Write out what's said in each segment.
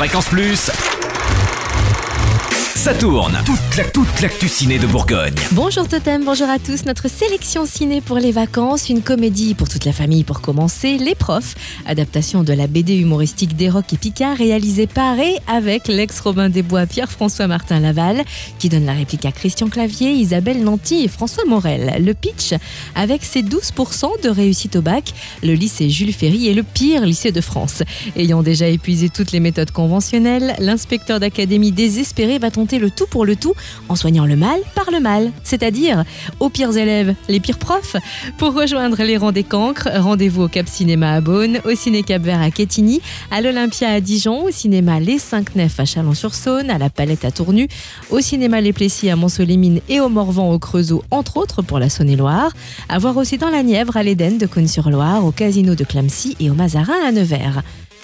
Fréquence Plus. Ça tourne. Toute la toute l'actu ciné de Bourgogne. Bonjour Totem, bonjour à tous. Notre sélection ciné pour les vacances, une comédie pour toute la famille pour commencer, Les Profs, adaptation de la BD humoristique d'Eroc et Picard réalisée par et avec l'ex-Robin des Bois Pierre-François Martin Laval, qui donne la réplique à Christian Clavier, Isabelle Nanty et François Morel. Le pitch, avec ses 12% de réussite au bac, le lycée Jules Ferry est le pire lycée de France. Ayant déjà épuisé toutes les méthodes conventionnelles, l'inspecteur d'académie désespéré va tenter le tout pour le tout en soignant le mal par le mal, c'est-à-dire aux pires élèves, les pires profs. Pour rejoindre les rangs des cancres, rendez-vous au Cap Cinéma à Beaune, au Ciné Cap Vert à Quetigny, à l'Olympia à Dijon, au cinéma Les 5 Nefs à Chalon-sur-Saône, à la Palette à Tournu, au cinéma Les Plessis à Mont-Solémine et au Morvan au Creusot, entre autres pour la Saône-et-Loire. À voir aussi dans la Nièvre, à l'Éden de Cône-sur-Loire, au Casino de Clamcy et au Mazarin à Nevers.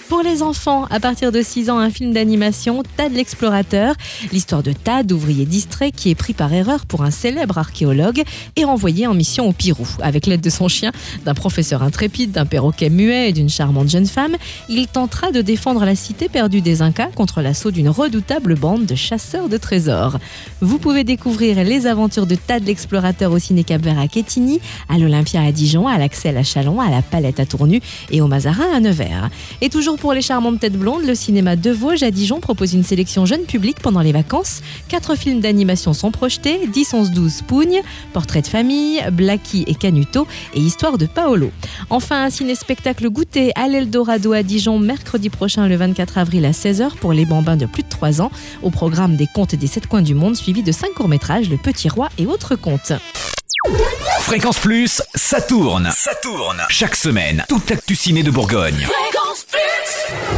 Pour les enfants, à partir de 6 ans, un film d'animation, Tad l'explorateur, l'histoire de Tad, ouvrier distrait qui est pris par erreur pour un célèbre archéologue et renvoyé en mission au Pirou. Avec l'aide de son chien, d'un professeur intrépide, d'un perroquet muet et d'une charmante jeune femme, il tentera de défendre la cité perdue des Incas contre l'assaut d'une redoutable bande de chasseurs de trésors. Vous pouvez découvrir les aventures de Tad l'explorateur au Ciné Cap Vert à Quetigny, à l'Olympia à Dijon, à l'Axel à Chalon, à la Palette à Tournu et au Mazarin à Nevers. Et toujours pour les charmantes têtes blondes, le cinéma de Vosges à Dijon propose une sélection jeune public pendant les vacances. Quatre films d'animation sont projetés 10, 11, 12 Pougne, Portrait de famille, Blacky et Canuto et Histoire de Paolo. Enfin, un ciné-spectacle goûté à l'Eldorado à Dijon mercredi prochain le 24 avril à 16h pour les bambins de plus de 3 ans. Au programme des contes des sept coins du monde suivi de 5 courts-métrages Le Petit Roi et autres contes. Fréquence Plus, ça tourne. Ça tourne. Chaque semaine, toute l'actu ciné de Bourgogne. you.